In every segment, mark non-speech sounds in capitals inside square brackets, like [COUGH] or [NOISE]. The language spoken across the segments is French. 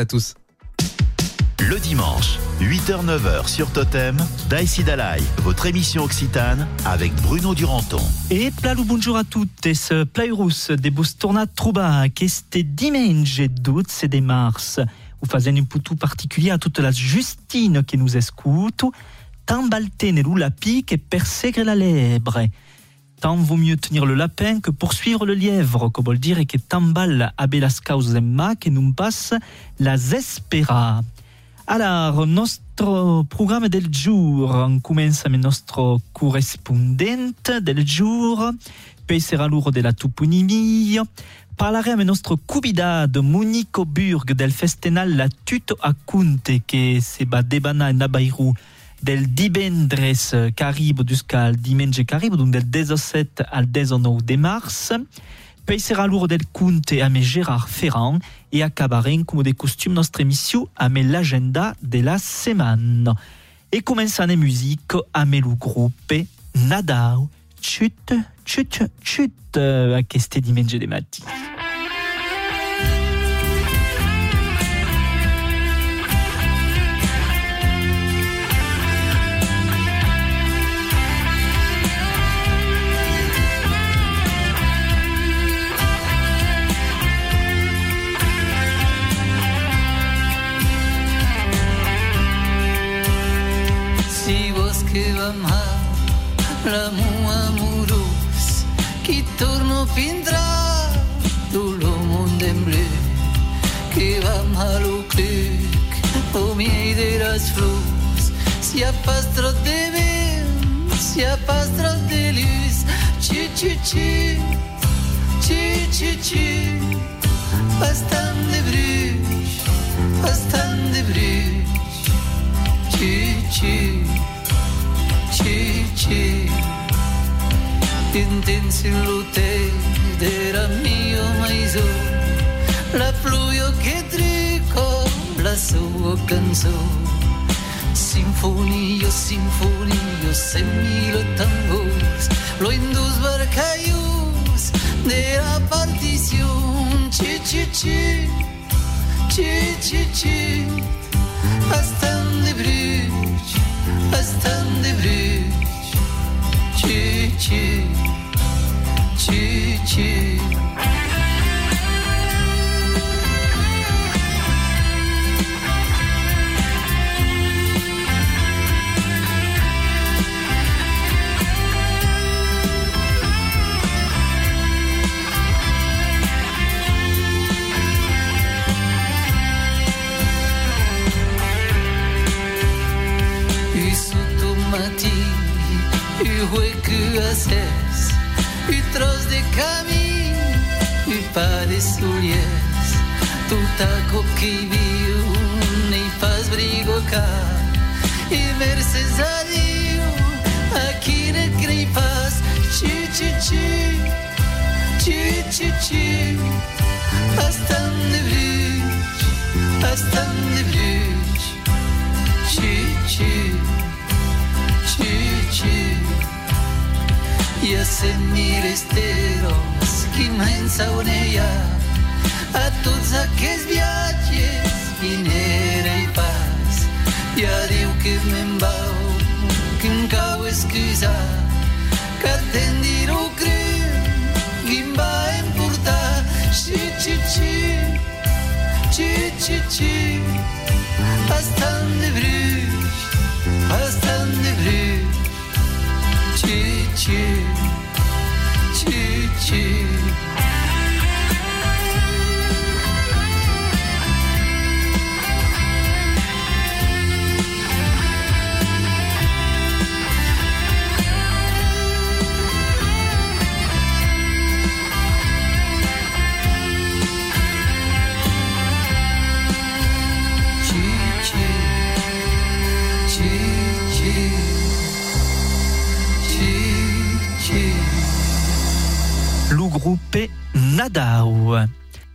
à tous. Le dimanche, 8h-9h sur Totem, Daïsi Dalai, votre émission occitane avec Bruno Duranton. Et plalo bonjour à toutes, ce plairus de Bostorna Truba, che este dimanche 12 de mars. Vous faites un poutou particulier à toute la Justine qui nous écoute, tant baltene la pique et perséguer la lèbre. Tant vaut mieux tenir le lapin que poursuivre le lièvre, comme on le dire, et que tant balle abelas causem que nous passe la zespera. Alors, nostro programme del jour, on commence avec notre correspondente del jour, poi sarà l'ora della toponimia, parleremo nostro convidato Monico Burg del festival La Tuto a Cunte che se va debana in Abairu del divendres caribo jusqu'al dimanche caribo, donc del 17 al 19 de mars. Poi sarà l'ora del conte avec Gérard Ferrand et acabarem, comme de costume, notre émission avec l'agenda de la semaine. Et commençons en musique avec le groupe Nadao Chut, chut, chut, à questo dimanche de matin. Si vos que vam a l'amor amorós qui torno vindrà tu lo món en blu que vam a lo clic o miei de les flors si ha pas trot de vent si ha pas trot de luz xi xi xi xi xi xi bastant de bruix bastant de bruix sentențe lute de la mio mai La pluio che trico la sua canzone Sinfonio, sinfonio, se milo tambors Lo indus barcaius de la partición. Ci, ci, ci, ci, ci, ci Estan de bruch, estan de bruch Ci, ci, ci 起起。Yeah. metros de caminho e para parece mulheres tu tá que viu nem faz brigo cá. E mereces a aqui na gripas. Ti ti ti ti ti ti. Bastante bruto bastante bruto ti ti, ti. I a sentir esteros qui mensa uneia. A tots aquests viatges vinera i pas i a Déu que me'n vau que em cau excusar que tendir-ho creu qui em va emportar. Xi xi xi xi xi xi bastant de bruix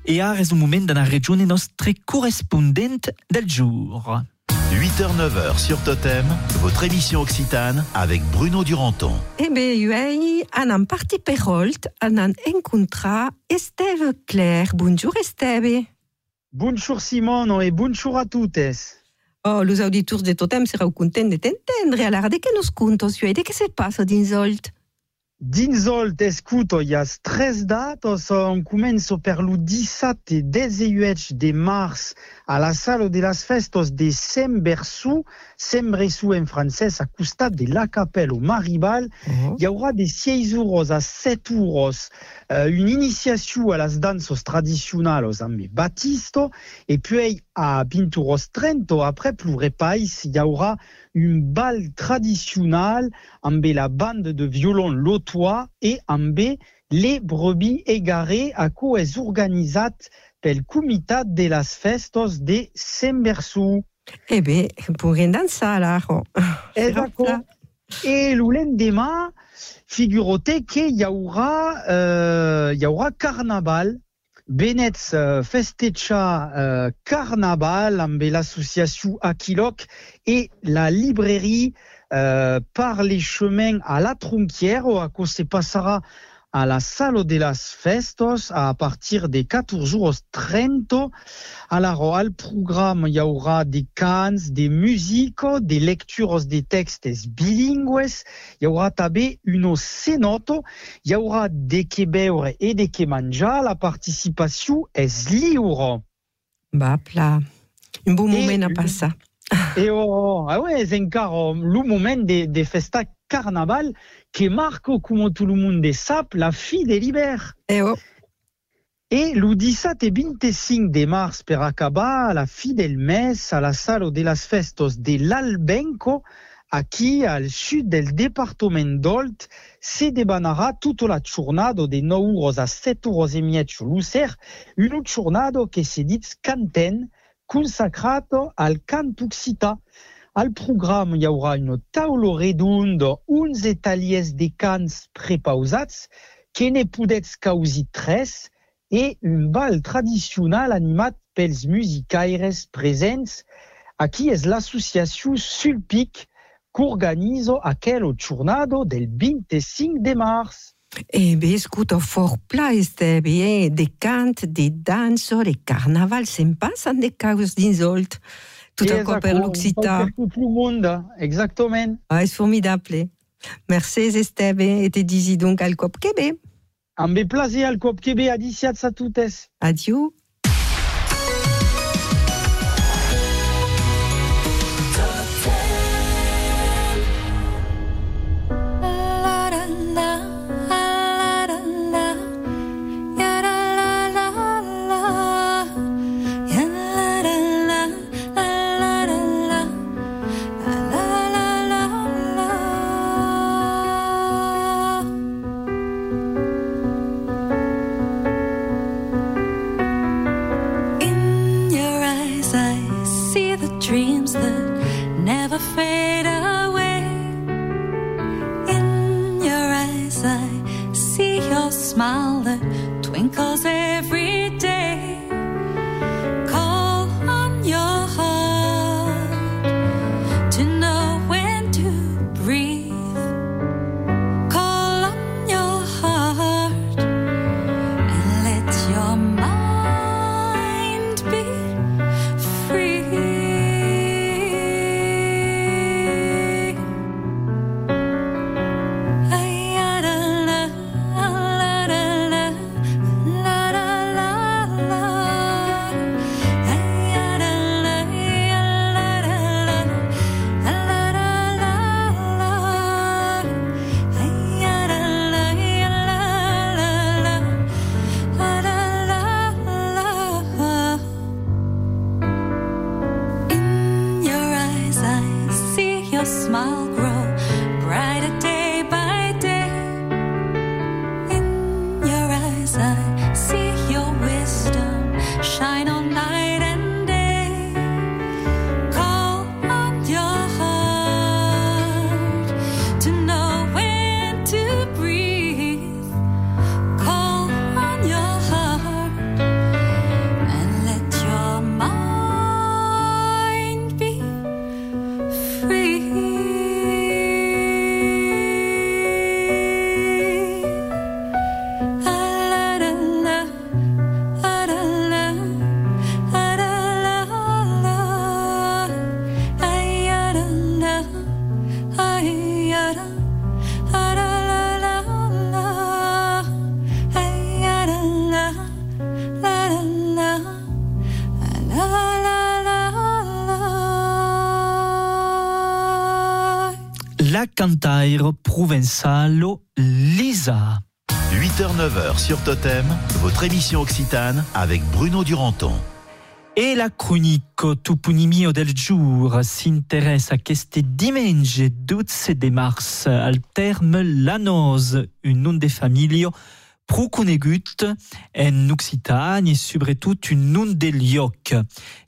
E és un moment d'anar a regione nostre correspondent del jour. 8h-9h sur Totem, votre émission occitane avec Bruno Duranton. Eh bé, uei, anam parti per Holt, anam encontrar Esteve Claire. Bonjour Esteve. Bonjour Simone et bonjour a toutes. Oh, los auditors de Totem serão contents de t'entendre. Alors, de que nos contos, de que se passa dins Olt? Dins Olt, escuto, hi ha tres datos. On començo per lo 17 e 18 de març a la sala de las festos de Sembersu, Sembersu en francès, a costat de la capella au Maribal. Oh. Hi haurà de 6 euros a 7 euros euh, une initiation a las dansos tradicionals amb Batisto, et puis a 20 euros 30, après plurepais, hi haurà un bal tradicional amb la bande de violon lotois et amb les brebis égarées a co és organitzat pel Comitat de las Festos de Sembersu. Eh bé, pourrem dansar, alors. Eh, d'accord. pla. Et le lendemain, figurez qu'il y aura, euh, il y aura carnaval. Benetz euh, festeja euh, carnaval amb l'association Aquilok et la librairie euh, par les chemins à la tronquière à cause se passera à la salle de las festos à partir des 14 jours 30 alors, al programme, il y aura des cants, des musiques, des lectures de textes bilingues, il y aura també une cenote, il y aura des que beure et des que menjar, la participation est libre. Va, pla. Un bon Et moment a une- passar. Et oh, ah ouais, c'est encore le moment des de festa carnaval qui marque, comme tout le monde sait, la fille de l'hiver. Eh oh, Et 17 et 25 de mars per acabar la fi del mes a la sala de las festos de l'Albenco, aquí al sud del departament d'Olt, se debanarà tota la jornada de 9 euros a 7 euros e miet sur l'Ucer, una jornada que se dit canten, consacrato al cant occità. Al programme hi haurà una taula redonda, uns taliers de cants prepausats, que ne podets causi tres, et un bal tradicional animat pels musicaires presents. Aquí és l'associació Sulpic que organisa aquel jornada del 25 de març. eh bé, escuta, fort pla, este bé, de cant, de dansa, de carnaval, se'n passen de caus dins Olt. Tot I el cop per és l'Occità. El món, exactament. Ah, és formidable. Merci, Esteve, et te disi donc al cop bé. Amb plaisir al cop bé a 17 a totes. Adieu. La cantaire provençalo Lisa. 8h-9h sur Totem, votre émission occitane avec Bruno Duranton. E la chronique Tupunimio del jour s'intéresse à queste dimanche 12 de mars al terme la noz, un nom de famille prou conegut en Occitanie et surtout un nom de lloc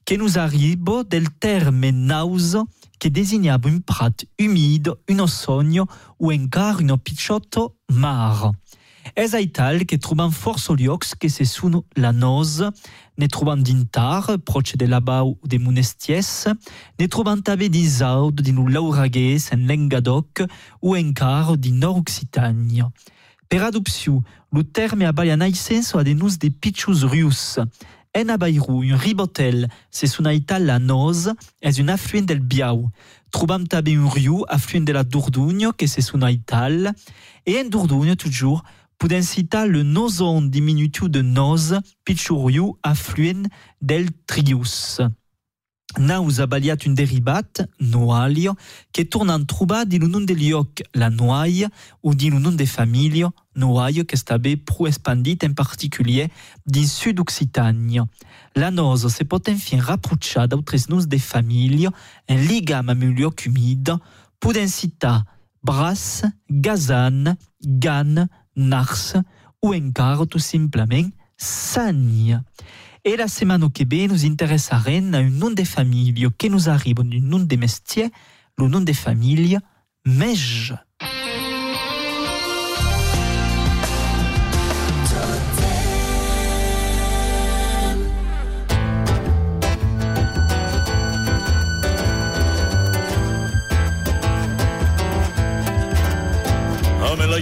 que nous arrive del terme naus que désignava un prat humide, un sogno ou encara un picciotto mar. Es aital que trobam força llocs que se sun la noz, ne trobam d'intar, proche de Labau ou de Monestiès, ne trobam també d'Isaud, din Lauraguès, en Lengadoc, ou encara di Nord-Occitània. Per adopció, lo terme abaia naixença a de nus de pitjos rius. En abairou, un ribotel, se sun aital la noz, és un affluent del Biau. Trobam també un riu, affluent de la Dordogne, que se sun aital, et en Dordogne, toujours, podem citar le nozon diminutiu de noz, pitchouriu affluent del Trius. Naus abaliat un derivat, noalio, que torna en trobar din un la noaille, ou din un de família, noaille, que està bé prou expandit en particulier dins Sud-Occitània. La noz se pot enfin rapprochar d'autres noms de família en ligam amb un lloc humide, podem citar Bras, Gazan, Gan, Nars ou encara tout simplement Sagne. Et la semaine que ve nous interessarem a un nom de famille que nous arrive d'un nom de mestier, le nom de famille Mej.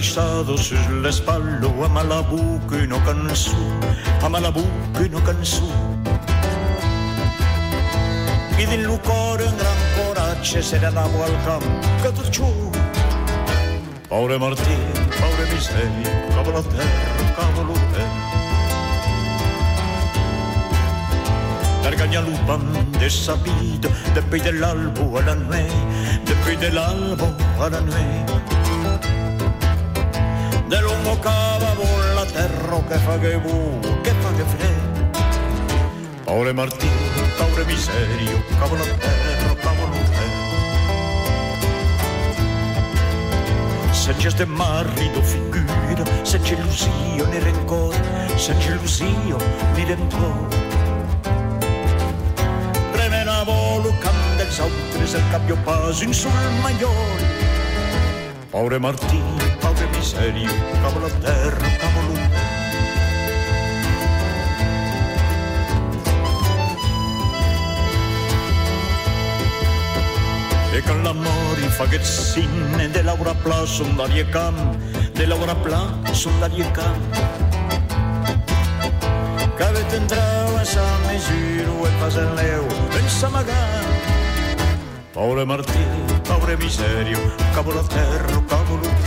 Amb l'aixado sus l'espallo, amb la boca una cançó, amb la boca una cançó. I din lo cor un gran coratge se n'anavo al camp, que tot ciò. Pobre Martí, pobre misèria, cava la terra, cava lo terra. Gargagnalupan de sa vida, depuis de l'albo a la nuit, depuis de l'albo a la nuit. De lungo cava la terra che fa che bu, che fa che fre. Paolo Martino, Paolo Miserio, cavolo a terra, cavolo a Se c'è ste marito figura, se c'è lusio ne rencore, se c'è lusio ne rencore. Premena lo canta sautri, se il cambio paso in sul maggiore. Paolo Martino, pobre miserio, cavo la terra, cavo lo E con l'amore fa che sinne de Laura Pla son d'arie camp, de Laura Pla son d'arie camp. Que avete entrau a sa mesura e pas en leu, en sa magana. Pobre Martí, pobre miserio, cavo la terra, cavo lo Que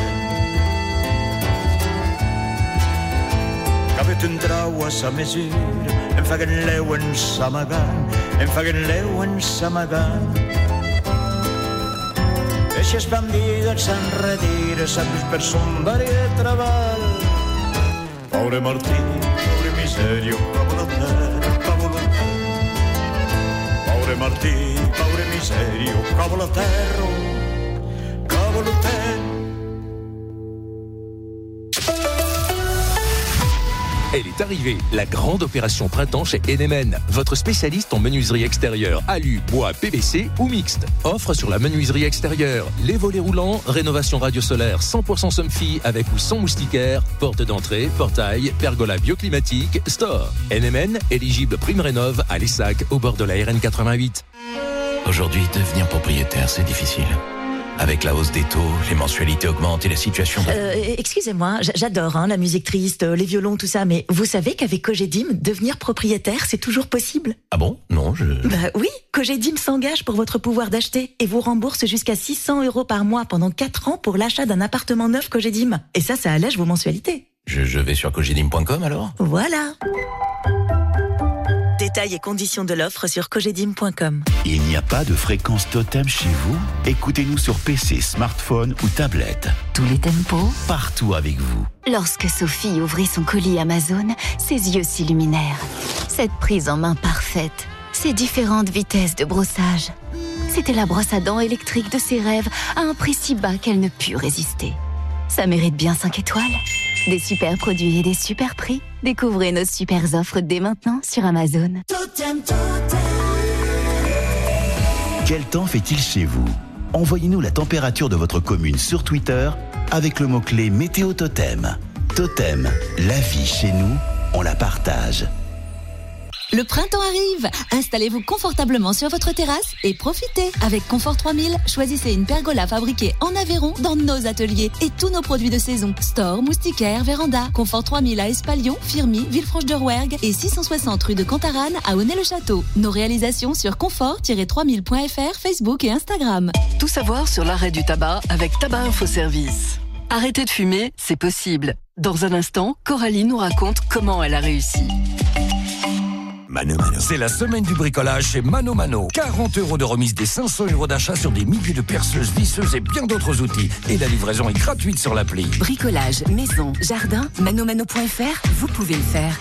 entrau a sa mesura, en faguen leu en sa magana, en faguen leu en sa magana. Eixes bandides se'n retira, sempre per son vari de treball. Pobre Martí, pobre la terra, cavo la terra. Pobre Martí, pobre miserio, cavo la terra, cavo la terra. Elle est arrivée, la grande opération printemps chez Enemen, votre spécialiste en menuiserie extérieure, alu, bois, PVC ou mixte. Offre sur la menuiserie extérieure, les volets roulants, rénovation radio solaire 100% Somfy avec ou sans moustiquaire, porte d'entrée, portail, pergola bioclimatique, store. Enemen, éligible prime rénov à l'ESSAC au bord de la RN 88. Aujourd'hui, devenir propriétaire, c'est difficile. Avec la hausse des taux, les mensualités augmentent et la situation... Euh, Excusez-moi, j'adore hein, la musique triste, euh, les violons, tout ça, mais vous savez qu'avec Cogedim, devenir propriétaire, c'est toujours possible? Ah bon? Non, je... Bah oui, Cogedim s'engage pour votre pouvoir d'acheter et vous rembourse jusqu'à 600 euros par mois pendant 4 ans pour l'achat d'un appartement neuf Cogedim. Et ça, ça allège vos mensualités. Je, je vais sur cogedim.com alors? Voilà. Détails et conditions de l'offre sur cogedim.com. Il n'y a pas de fréquence totem chez vous? Écoutez-nous sur PC, smartphone ou tablette. Tous les tempos, Partout avec vous. Lorsque Sophie ouvrit son colis Amazon, ses yeux s'illuminèrent. Cette prise en main parfaite, ces différentes vitesses de brossage. C'était la brosse à dents électrique de ses rêves à un prix si bas qu'elle ne put résister. Ça mérite bien 5 étoiles. Des super produits et des super prix. Découvrez nos super offres dès maintenant sur Amazon. Quel temps fait-il chez vous? Envoyez-nous la température de votre commune sur Twitter avec le mot-clé Météo Totem. Totem, la vie chez nous, on la partage. Le printemps arrive Installez-vous confortablement sur votre terrasse et profitez Avec Confort 3000, choisissez une pergola fabriquée en Aveyron dans nos ateliers et tous nos produits de saison. Store, moustiquaire, véranda. Confort 3000 à Espalion, Firmy, Villefranche-de-Rouergue et 660 rue de Cantarane à Honnay-le-Château. Nos réalisations sur confort-3000.fr, Facebook et Instagram. Tout savoir sur l'arrêt du tabac avec Tabac Info Service. Arrêter de fumer, c'est possible. Dans un instant, Coralie nous raconte comment elle a réussi. Mano Mano. C'est la semaine du bricolage chez Mano Mano. 40 euros de remise des 500 euros d'achat sur des milliers de perceuses, visseuses et bien d'autres outils. Et la livraison est gratuite sur l'appli. Bricolage, maison, jardin, manomano.fr, vous pouvez le faire.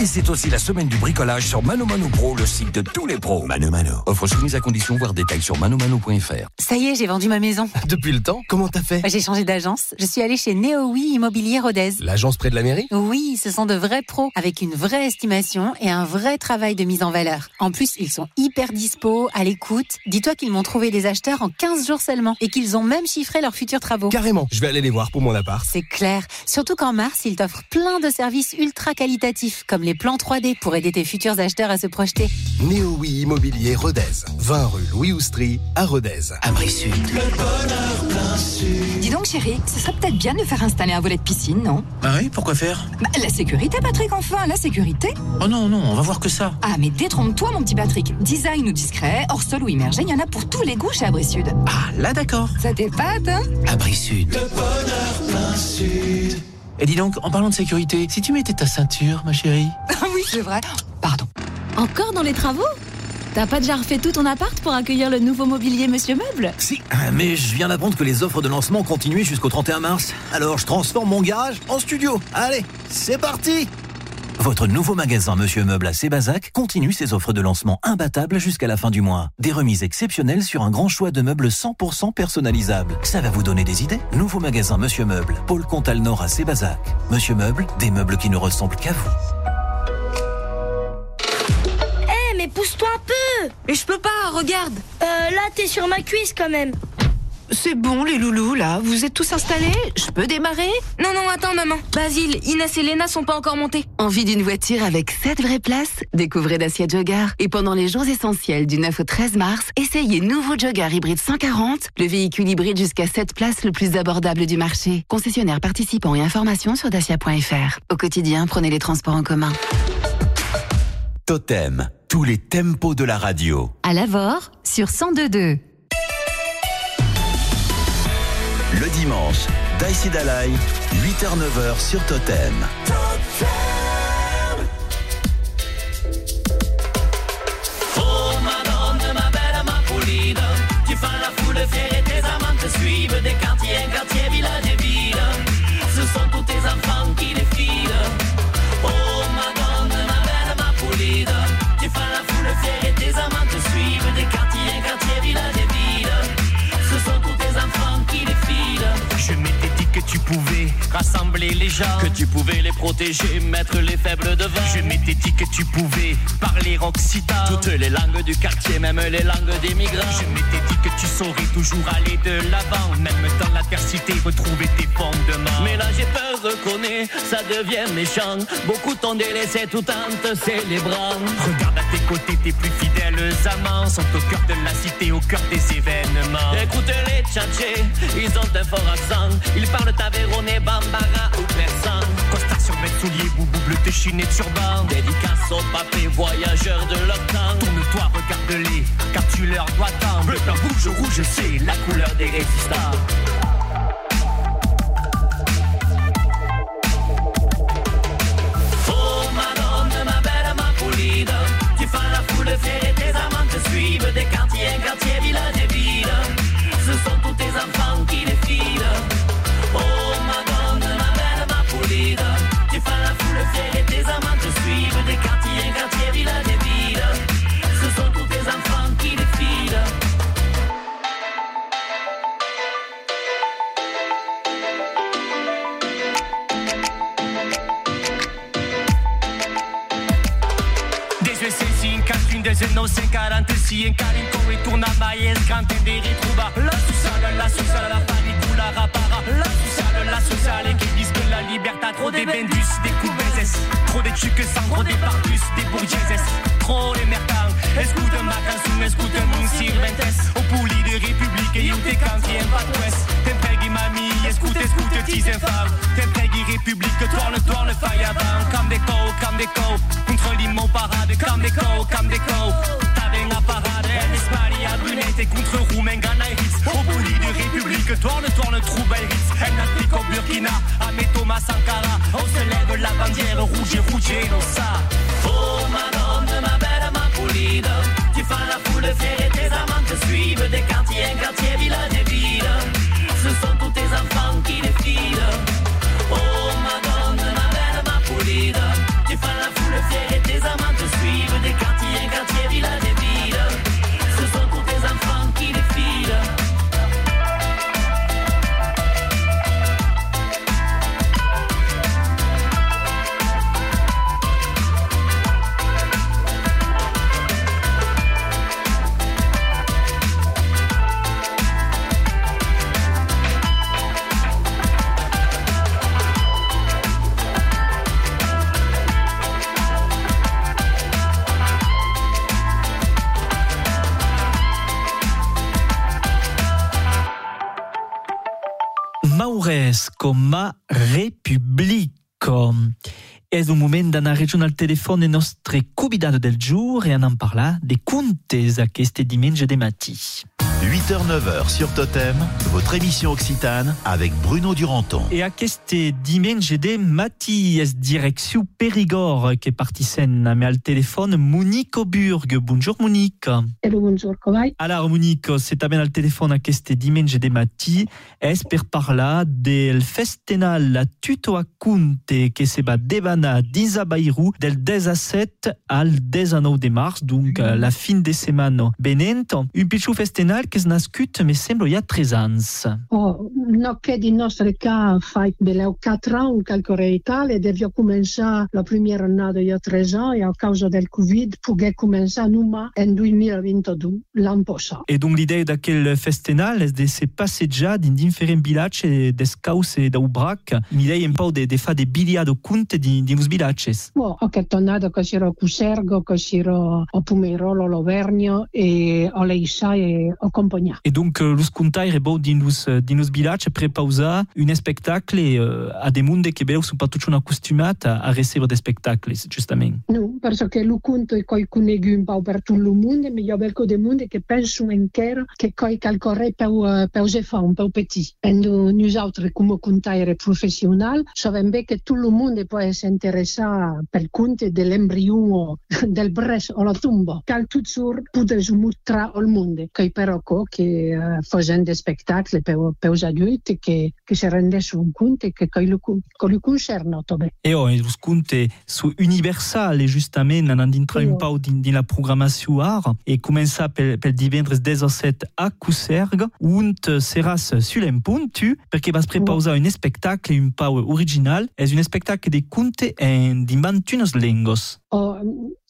Et c'est aussi la semaine du bricolage sur Mano Mano Pro, le site de tous les pros. Mano Mano. Offre soumise à condition, voir détails sur manomano.fr. Ça y est, j'ai vendu ma maison. [LAUGHS] Depuis le temps, comment t'as fait? Bah, J'ai changé d'agence. Je suis allée chez Néowi Immobilier Rodez. L'agence près de la mairie? Oui, ce sont de vrais pros, avec une vraie estimation et un vrai travail de mise en valeur. En plus, ils sont hyper dispo, à l'écoute. Dis-toi qu'ils m'ont trouvé des acheteurs en 15 jours seulement et qu'ils ont même chiffré leurs futurs travaux. Carrément, je vais aller les voir pour mon appart. C'est clair. Surtout qu'en mars, ils t'offrent plein de services ultra qualitatifs, comme les plans 3D pour aider tes futurs acheteurs à se projeter. Néo Oui Immobilier Rodez. 20 rue Louis Oustry à Rodez. Abri Sud. Dis donc, chérie, ce serait peut-être bien de faire installer un volet de piscine, non? Ah oui, pourquoi faire? Bah, La sécurité, Patrick, enfin, la sécurité. Oh non, non, on va voir que ça. Ah, mais détrompe-toi, mon petit Patrick. Design ou discret, hors sol ou immergé, il y en a pour tous les goûts chez Abri Sud. Ah, là d'accord. Ça t'épate, hein Abri Sud. Et dis donc, en parlant de sécurité, si tu mettais ta ceinture, ma chérie [LAUGHS] Ah oui, c'est vrai. Pardon. Encore dans les travaux T'as pas déjà refait tout ton appart pour accueillir le nouveau mobilier Monsieur Meuble Si, mais je viens d'apprendre que les offres de lancement continuent jusqu'au 31 mars. Alors je transforme mon garage en studio. Allez, c'est parti Votre nouveau magasin Monsieur Meuble à Sébazac continue ses offres de lancement imbattables jusqu'à la fin du mois. Des remises exceptionnelles sur un grand choix de meubles 100% personnalisables. Ça va vous donner des idées Nouveau magasin Monsieur Meuble, Paul Comtal Nord à Sébazac. Monsieur Meuble, des meubles qui ne ressemblent qu'à vous. Eh, mais pousse-toi un peu Mais je peux pas, regarde Euh, là, t'es sur ma cuisse quand même. C'est bon, les loulous, là. Vous êtes tous installés? Je peux démarrer? Non, non, attends, maman. Basile, Inès et Léna sont pas encore montés. Envie d'une voiture avec 7 vraies places? Découvrez Dacia Jogger. Et pendant les jours essentiels du 9 au 13 mars, essayez nouveau Jogger hybride 140, le véhicule hybride jusqu'à 7 places le plus abordable du marché. Concessionnaire participant et informations sur dacia.fr. Au quotidien, prenez les transports en commun. Totem, tous les tempos de la radio. À Lavore, sur 102.2. Le dimanche, Daïsi Dalai, 8h-9h sur Totem. Oh madone, ma belle, ma pouline Tu fais la foule fière et tes amants te suivent Des les que tu pouvais les protéger, mettre les faibles devant. Je m'étais dit que tu pouvais parler occitan, toutes les langues du quartier, même les langues des migrants. Je m'étais dit que tu saurais toujours aller de l'avant, même dans l'adversité, retrouver tes fondements. Mais là j'ai peur, reconnais, ça devient méchant Beaucoup t'ont délaissé tout en te célébrant Regarde à tes côtés, tes plus fidèles amants sont au cœur de la cité, au cœur des événements. Écoute les tchatchés, ils ont un fort accent Ils parlent tavéronais, bambara Mes souliers, boubou bleu, déchiné turban. Dédicace aux papés voyageurs de temps Tourne-toi, regarde-les, car tu leur dois tant. Bleu, blanc, rouge, rouge, c'est la couleur des résistants. Oh madone, ma belle, ma pulida Tu 1946 république, tourne, tourne, trouble et Ritz. Elle n'applique au Burkina, à Thomas Sankara On se lève la bandière rouge et rouge et non ça Oh Maures com ma Repubblico. És un moment d'anar a al telèfon el nostre convidat del jour e en parlar de contes aquest diumenge de matí. 8h-9h sur Totem, votre émission occitane avec Bruno Duranton. E aquest diumenge de matí és direcció Périgord que partissent amb al telèfon Monique Auburg. Bonjour Monique. Hello, bonjour, com vai? Alors Monique, c'est també al telèfon aquest diumenge de matí és per parlar del festenal La Tuto a Conte que se va devanar dins a Bairou del 17 al 19 de març, donc mm. la fin de setmana venent. Un pitjor festenal que és nascut, me sembla, hi ha 3 anys. Oh, no che di nostre ca fai beleu 4 ans calcore Italia devia començar la primera annada il y a 3 ans e a causa del Covid pogué començar numa en 2022, l'any passat. E donc l'idea d'aquel festenal és de se passejar dins diferents vilatges d'escaus e d'aubrac. L'idea un pau de, de fa de bilia de conte a Cusergo, que c'era a Pumerolo, l'Auvergne e a e a Compagnia. Et donc, euh, dins los vilatges prepausar un spectacle euh, a de monde tots acostumat a. No, perché lo conto e coi conegui un po' per tutto il mondo, ma io belco de monde che penso encara che coi calcorre peu, uh, peu se fa un peu petit. Nous autres, come contaire professional, savem bé che tutto il mondo può essere interessato per conte dell'embrione [LAUGHS] del bres o la tomba. Cal tot sur podes mostrar al mondo. Che però che uh, facen de spectacle peu, peus adulti che, che se rendesse un conte che coi lo, co lo concerno també. E oh, los conte su universal, justament, anant dintre un oh. pau din, din la programació art e començar pel, pel divendres 17 a Cuserg, on seràs sur l'empuntu, perquè vas prepausar un spectacle, un pau original, és un spectacle de conte en d'inventunes lengos. O,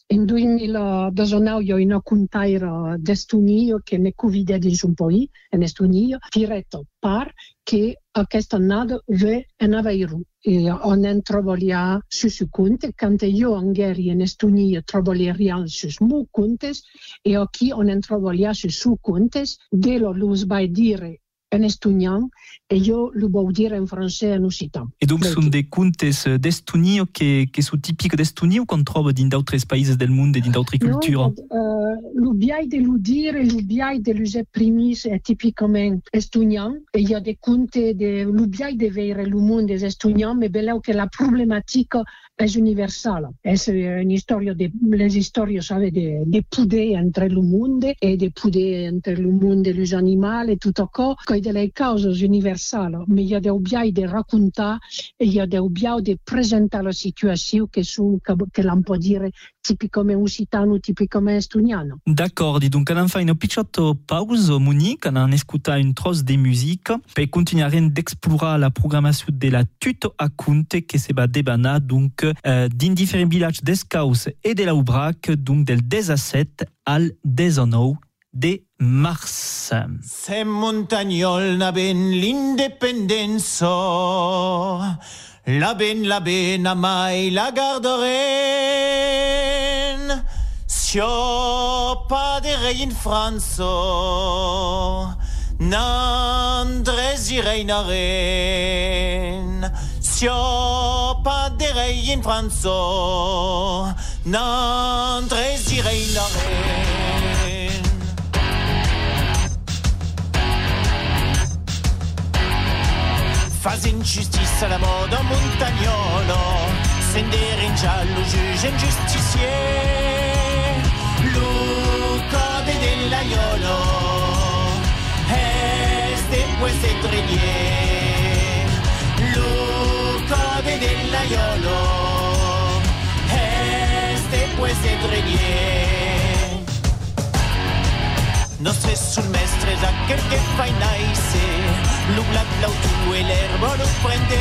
in 2019 io in contaire d'Estonio che mi cuvide di un po' in Estonio, diretto par che aquesta annada ve en Aveiru. E on en trobaria su su conte, cante io angeri in Estonia trobaria sus mu contes, e aquí on en trobaria su su contes, de lo lus vai dire en estonian, e io lo vuol dire in francese e in occitan. E donc són de contes d'Estonia que, que són típics d'Estonia o qu'on troba dins d'altres països del món e dins d'altres cultures? Uh, l'ubiai de lo dire, l'ubiai de los primis è tipicament estonian e hi ha de conte de l'ubiai de veire el món des estonian, me beleu que la problemàtica és universal. És eh, una història de les històries sabe, de, de poder entre el món e de poder entre el món de los animals e tot això, que de les causes universals, me hi ha d'ubiai de raccontar e hi ha d'ubiai de presentar la situació que, són, que, que l'on pot dire tipicament occitano, tipicament estonian. Italiano. D'accord, dis donc, on fa une petite pause, Monique, on ascolta une trosse de musique per continuare d'explorer la programmation de la Tuto a Conte che se va debana donc euh, din differents villages d'Escaus et de la Ubrac, donc del 17 al 19 de mars. Se montagnol na ben l'independenza, la ben la ben mai la garderen. De rei in Franzo, n'andres i reinaren. Sio pas de rei in Franzo, n'andres i reinaren. Faz ingiustizia alla moda montagnolo, sendere in giallo, giuge in. Lucode dell'aiolo, este pues etrelier. Lucode dell'aiolo, este pues etrelier. Nostre sul mestre da quel che fai nice Lu blat l'autu e l'erbo lo prende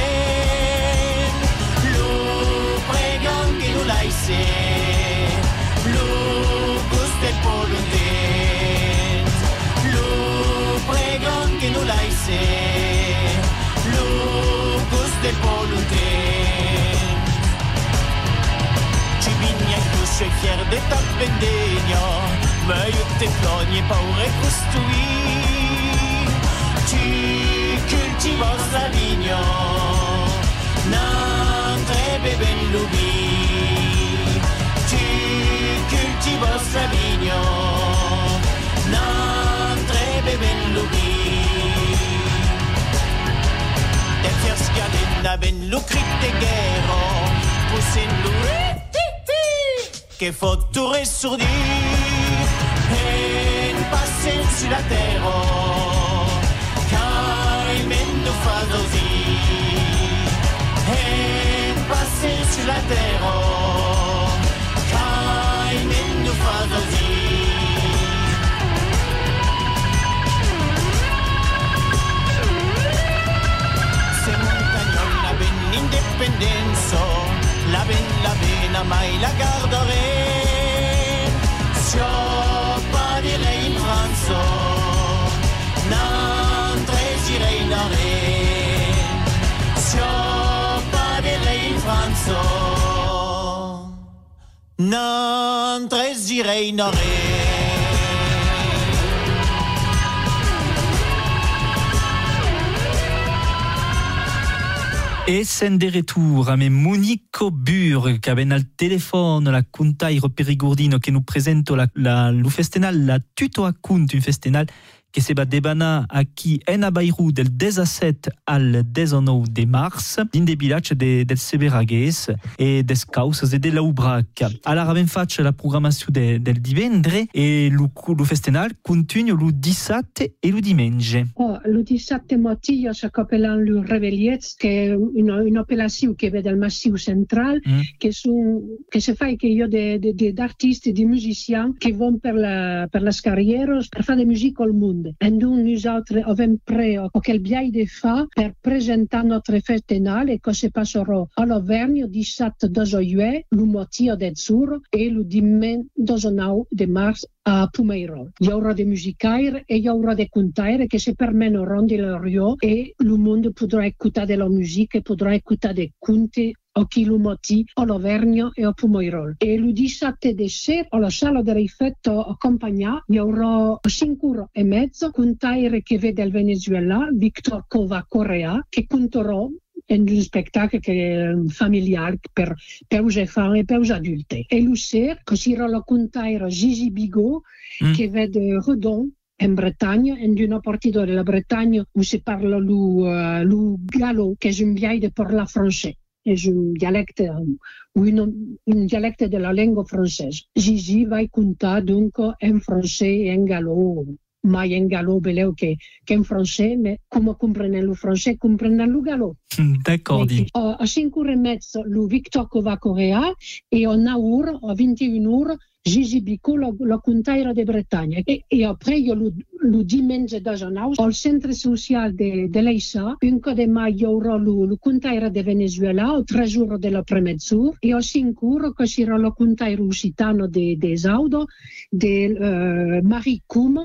Lu pregan che lu laise Lu guste poludent laise Lu guste poludent Ci vigna in tu sei fier de ta vendegno Ma io te flogne paure costruì Tu cultivos la vigno Non trebe ben lubi. Tu cultivos la vigno Non trebe ben lubi E fiascadenda ben lucrit de guerro Poussin l'oué che fotture surdi e passen sulla terra caimendo fa così e passen sulla terra caimendo fa così se indipendenza la ben la bena mai la garderei. Sio pas direi in Franzo Non tresirei in Sio pas direi in Franzo Non tresirei in Et sen de retour a Monico Bur qui avait al téléphone la contaire perigordino che nous presento la, la, lu festenal la tuto a cunt un festenal che se va debana qui en a Bayrou del 17 al 19 de mars din de village de, del Severagues e des causes e de la Ubrac. Alors avem fatto la programmazione de, del divendre e lu, lu festenal continua lu 17 e lu dimanche. Oh, le 17 matí s'acopelant le Rebelliets, que una, una operazione che vede il massif central, Mm. che, son, che se fa che io de, de, de, musiciens che vanno per, la, per le carriere per fare musica al mondo. E noi altri abbiamo preso quel biai di fa per presentare notre festenale che si passerà all'Auvergne 17 juillet, le moitié del sur e le dimanche 19 de mars a Pumeiro. Hi haurà de musicaire e hi haurà de contaire que se permettran de la Rio e el monde podrà escutar de la musica e podrà escutar de conte a Chilumoti, all'Auvergne e a Pumeirol. E il 17 dicembre, alla sala del rifletto accompagnato, haurà 5 ore e mezzo contaire che vede il Venezuela, Victor Cova Correa, che conterà in un spettacolo è familiare per, per les enfants e per gli adulti. E il ser, che si raccontare Gigi Bigot, Mm. che vede Redon, in Bretagne, in una partita della Bretagne où si parla le, uh, gallo, che è un biais de parler français. És un dialecte, un, un dialecte de la lingua française. Gigi va contar donc en français e en gallo, mai en gallo beleu che, che in francese, ma come comprenen lo francese, comprenen lo gallo. D'accord, dit. A, a 5 ore e mezzo lo Victor Cova Corea e a 9 ore, a 21 ore, Gigi Bicot, lo, lo contaire de Bretagna. E, e après, io lo, lo diumenge da Janaus, al centre social de, de l'Eixa, un co de mai hi haurà lo, lo contaire de Venezuela, o tre jours de la premezzur, e al cinque che sarà lo contaire occitano de, de Esaudo, de uh, Marie Cum,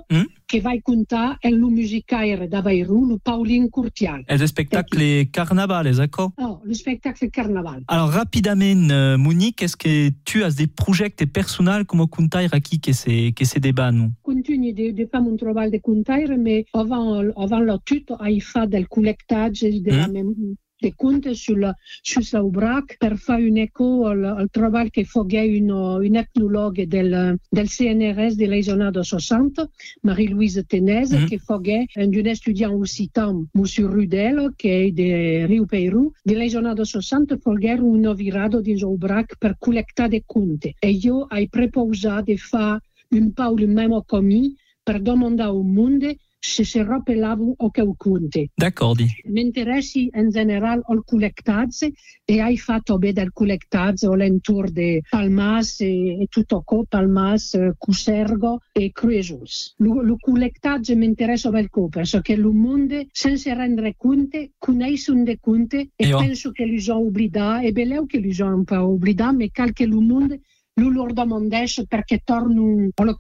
che vai contar el lo musicaire d'Avairu, lo Pauline Courtial. Et le spectacle carnaval, d'accord? Oh, le spectacle carnaval. Alors rapidement, euh, Monique, est-ce que tu as des projets personnels comme contaire aquí que c'est que c'est débat nous Continui de, de fare un treball de contaire, mais avant, avant la tutto hai fa del collectatge de la mem de contes sul, sul Saubrac per fare un eco al, al treball che foguè un, un etnologue del, del CNRS de les années 60, Marie-Louise Tenez, che foguè un, un étudiant occitan, Monsieur Rudel, che è de Rio Peru, de les années 60 foguè un virado di Saubrac per collectare de conte. E io hai preposat de fare un paul memo commis per domandare al mondo se si rappellava o che conte. D'accord, dit. M'interessi in generale al collectatge e hai fatto bene del collectatge all'intorno di Palmas e, e tutto qua, Palmas, Cusergo e Cruesus. Il collectatge mi interessa molto perché il mondo, senza rendere conto, conosce dei conti e E penso che li ho obbligati, e bello che li ho un po' obbligati, ma qualche mondo lo loro domandesce perché tornano alla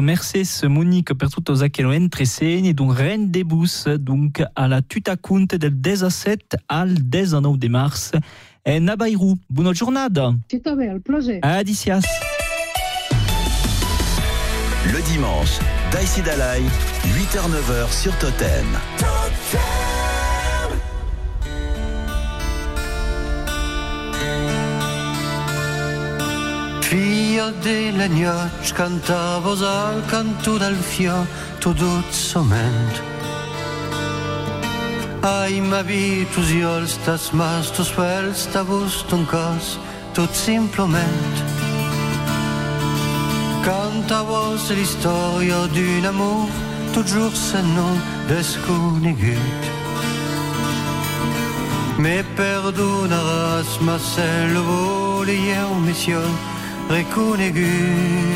merci Monique per tutto ça che lo entresegni, donc rendez-vous donc à la tuta conte del 17 al 19 de mars e Nabairu. Buona giornata. C'est un bel plaisir. Adicias. Le dimanche, Daïsi Dalai, 8h-9h sur Totem. Figlia della gnocch cantavo al canto del fio tu dozzament Ai ma vitu ziol stas mas tu spel sta bust un cos tot simplement Cantavo l'istoria d'un amour toujours se non desconegut Me perdoneràs ma cel volia un reconegut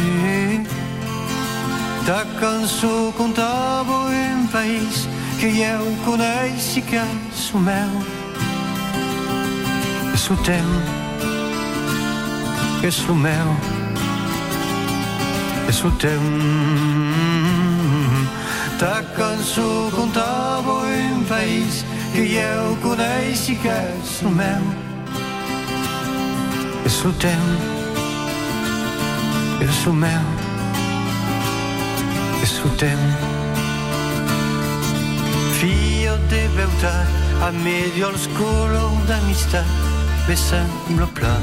Ta cançó contava un país que eu coneixi que és o meu És o teu És o meu És o teu Ta cançó contava un país que eu coneixi que és o meu És o teu És o meu És o teu Fio de beutat a medio als colors d'amistat me sembla pla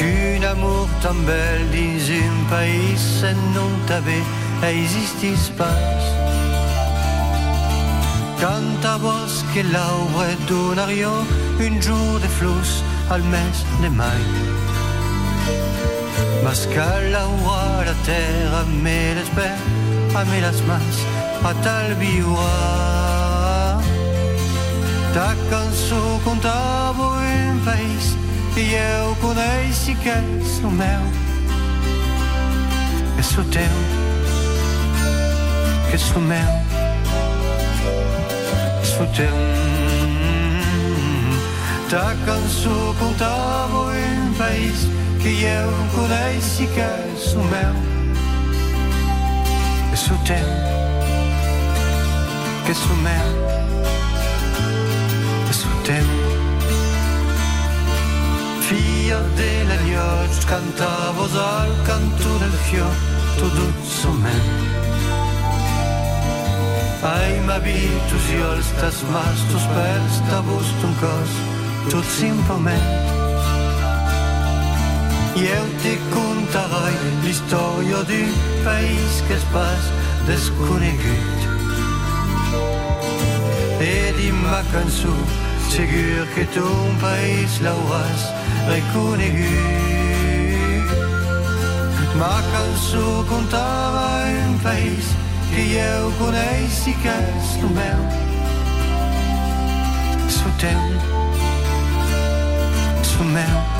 qu'un amour tan bel dins un país se non t'avait existis pas. Canta vos que l'aure donario un jour de flus al mes de mai Mas calauar a terra me l'esper a me las mans, a tal viua. Ta cançó contava un país e eu coneixi que és o meu, és o teu, que és o meu, és o teu. Ta cançó contava un país que eu coneixi que és el meu és el teu que és el meu és el teu Fia della gnocch cantavo al canto del fior tu dozzament Ai ma vitus io stas mas tu spels ta bust un cos tot simplement I eu te contarai l'història d'un país que es pas desconegut. E di ma cançó segur que ton país l'hauràs reconegut. Ma cançó contava un país que eu coneixi que és el meu. És el teu, és meu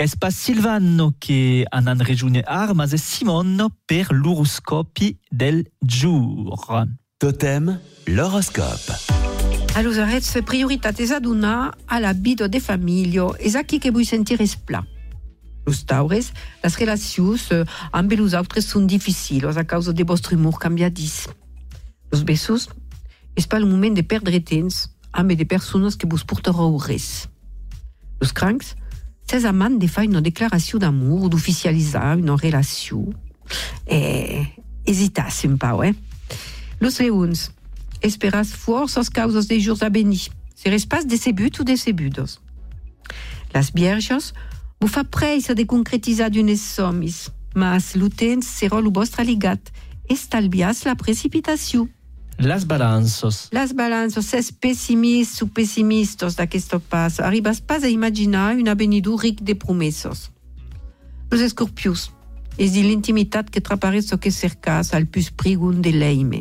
Es pas Silvano che han regione arma, c'est Simone per l'oroscopi del jour. Totem, l'horoscope. Allora, resta prioritate a donar a la vida de famiglia e a chi che vuoi sentire spla. Los taures, las relacions eh, amb los altres són difficiles a causa de vostre humor canviadís. Los besos, és pas el moment de perdre temps amb de persones que vos portareu res. Los crancs, ses amants de faire une déclaration d'amour ou d'oficialiser une relation. E hesitas un eh? Los leons, esperas forças causas de jours a venir. Seres pas decebuts ou decebudos. Las vierges, vous fa pressa de concretisar d'unes sommis, mas l'utens serà lo vostre aligat, estalvias la precipitació. Las balanzos. Las balanzas, ses pessimistes ou pessimistes d'aquest pas, arribas pas a imaginar un avenidor ric de promessos. Los escorpius, és de l'intimitat que traparé so que cercas al pus prigun de leime.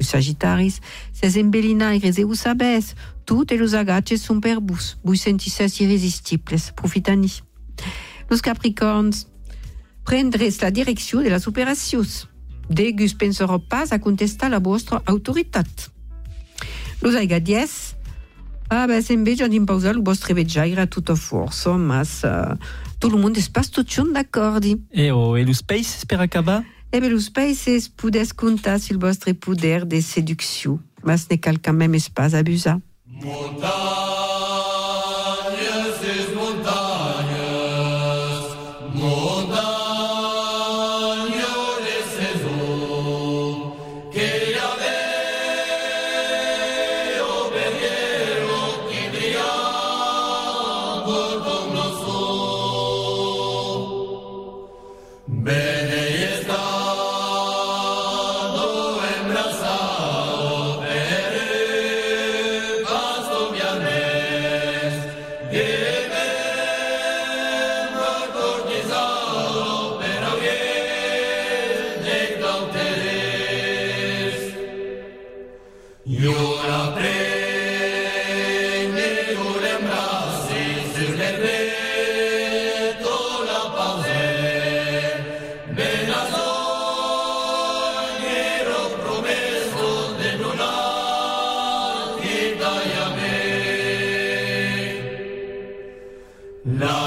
Los sagittaris, ses embellinaires e us sabés, toutes los agaches són per vos sentisses irresistibles, profitani. Los capricorns, prendres la direcció de las operacions. Degus penserò pas a contestar la vostra autoritat. Los aigadies, ah ben, s'enveja d'imposar el vostre vejaire a tota força, mas uh, tot el món és pas tot xunt d'accordi. E, oh, e los peixes per acabar? E bé, los peixes podes comptar sur el vostre poder de seducció, mas ne cal quand même pas abusar. La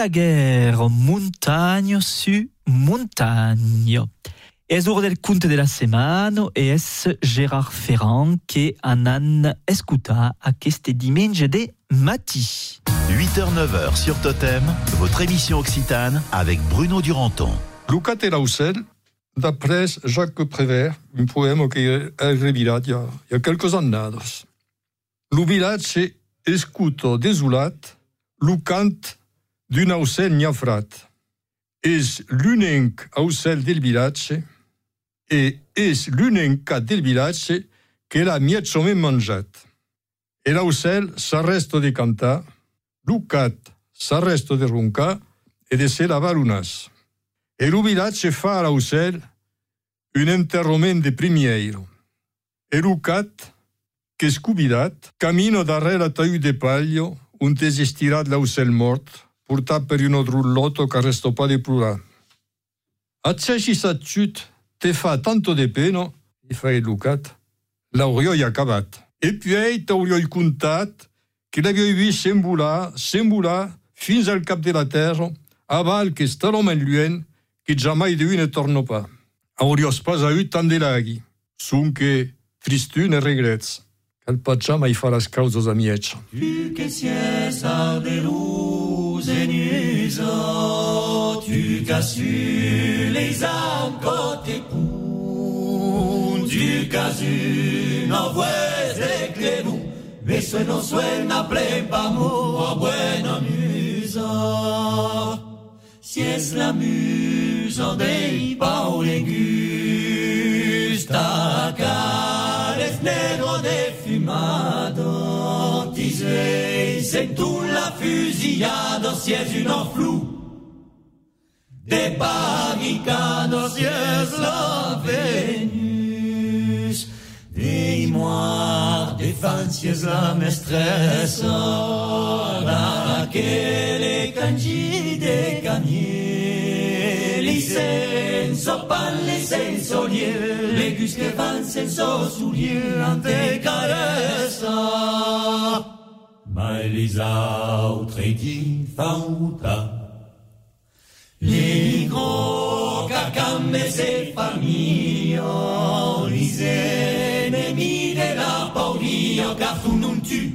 est Balaguer, montagne su montagne. Es ora del conte de la setmana e es Gérard Ferrand che anan escuta aquest dimanche de mati? 8h-9h sur Totem, votre émission occitane avec Bruno Duranton. Luca Teraussel, d'après Jacques Prévert, un poème qui est revirat il y a, il y a quelques années. Le village escuto desolat, le cant d'un ausel nyafrat. Es l'unenc ausel del vilatge e es l'unenca del vilatge que la miet somen manjat. E l'ausel s'arresto de cantar, l'ucat s'arresto de roncar e de ser lavar unas. E lo vilatge fa a l'ausel un enterrament de primièiro. E l'ucat, que es cubidat, camino d'arrel a taiu de paglio un desestirat l'ausel mort, portat per un drullotto che arresto pas de plorar. Acceși s'acciut, te fa tanto de peno, i fa educat, l'aurioi acabat. E puis t'aurioi contat que l'avioi vist s'embolar, s'embolar, fins al cap de la terra, aval que està l'home en lluent, que jamais de ne torno pas. Aurios pas aut tant de laghi, sun que tristun e regrets, cal patja mai fa les causes a mietja. Tu que sies a de luz en uso, tu qu'as su les âmes côté pun, tu une envoie que nous, mais ce no suena plempamo a buena musa. Si es la musa dei paure gusta, cares negro de fumado, diseis en tu la fusillado, si es un flou. De pagicano, si es la Venus. Dis-moi, défense, si es la mestressa, la que le cangi de canier, licenso pan, licenso liel, le gus que van senso soulier, ante caressa. Les autres di fauta, les gros cacames et familles, les ennemis de la pauria, car tu non tu.